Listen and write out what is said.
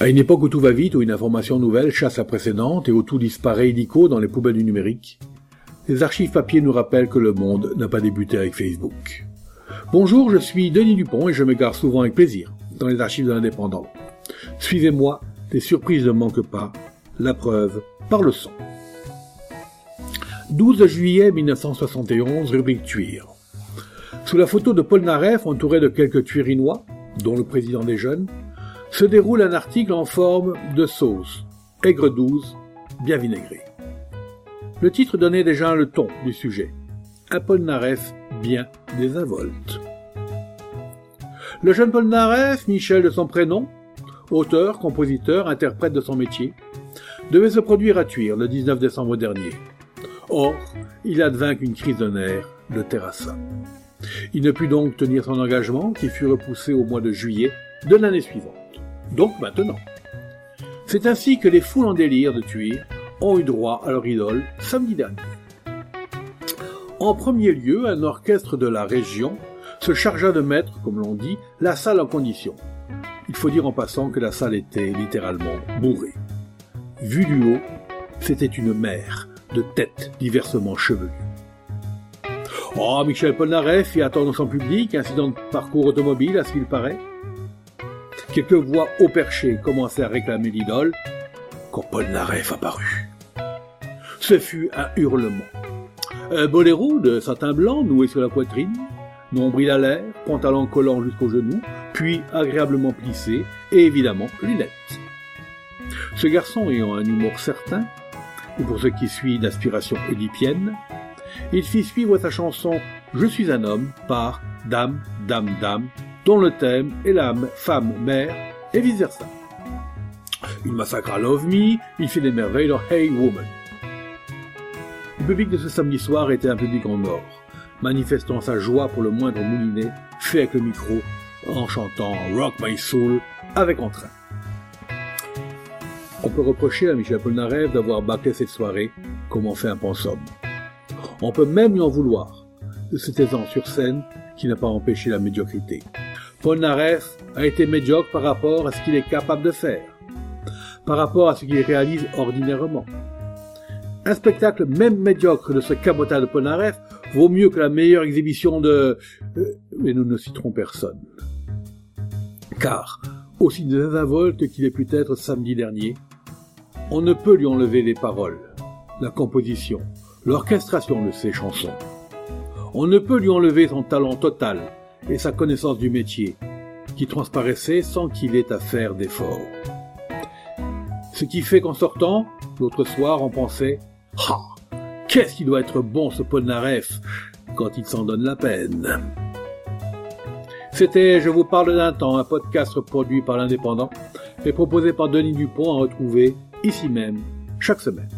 À une époque où tout va vite, où une information nouvelle chasse la précédente et où tout disparaît illico dans les poubelles du numérique, les archives papier nous rappellent que le monde n'a pas débuté avec Facebook. Bonjour, je suis Denis Dupont et je me gare souvent avec plaisir dans les archives de l'indépendant. Suivez-moi, les surprises ne manquent pas, la preuve par le son. 12 juillet 1971, rubrique Tuir. Sous la photo de Paul Naref, entouré de quelques tuirinois, dont le président des jeunes, se déroule un article en forme de sauce, aigre douze, bien vinaigré. Le titre donnait déjà le ton du sujet. Naref bien désinvolte. Le jeune Paul Naref, Michel de son prénom, auteur, compositeur, interprète de son métier, devait se produire à Tuire le 19 décembre dernier. Or, il advint qu'une crise de nerfs le terrassa. Il ne put donc tenir son engagement qui fut repoussé au mois de juillet de l'année suivante. Donc maintenant. C'est ainsi que les foules en délire de Tuire ont eu droit à leur idole samedi dernier. En premier lieu, un orchestre de la région se chargea de mettre, comme l'on dit, la salle en condition. Il faut dire en passant que la salle était littéralement bourrée. Vu du haut, c'était une mer de têtes diversement chevelues. Oh, Michel Polnareff fit attendre son public, incident de parcours automobile à ce qu'il paraît. Quelques voix haut perchées commençaient à réclamer l'idole quand Polnareff apparut. Ce fut un hurlement. Un boléro de satin blanc noué sur la poitrine, nombril à l'air, pantalon collant jusqu'aux genoux, puis agréablement plissé, et évidemment lunettes. Ce garçon ayant un humour certain, et pour ce qui suit d'inspiration édipienne, il fit suivre sa chanson Je suis un homme par Dame, Dame, Dame, dont le thème est la femme mère et vice versa. Il massacra Love Me, il fit des merveilles dans Hey Woman. Le public de ce samedi soir était un public en or, manifestant sa joie pour le moindre moulinet fait avec le micro en chantant Rock My Soul avec entrain. On peut reprocher à Michel Polnareff d'avoir bâclé cette soirée comme on fait un pensum. On peut même lui en vouloir de cet taisant sur scène qui n'a pas empêché la médiocrité. Polnareff a été médiocre par rapport à ce qu'il est capable de faire, par rapport à ce qu'il réalise ordinairement. Un spectacle même médiocre de ce cabotage de Polnareff vaut mieux que la meilleure exhibition de... Euh, mais nous ne citerons personne. Car, aussi désinvolte qu'il ait pu être samedi dernier, on ne peut lui enlever les paroles, la composition, l'orchestration de ses chansons. On ne peut lui enlever son talent total et sa connaissance du métier, qui transparaissait sans qu'il ait à faire d'efforts. Ce qui fait qu'en sortant, l'autre soir, on pensait Ah Qu'est-ce qu'il doit être bon ce Polnareff quand il s'en donne la peine C'était Je vous parle d'un temps, un podcast produit par l'Indépendant et proposé par Denis Dupont à retrouver ici même chaque semaine.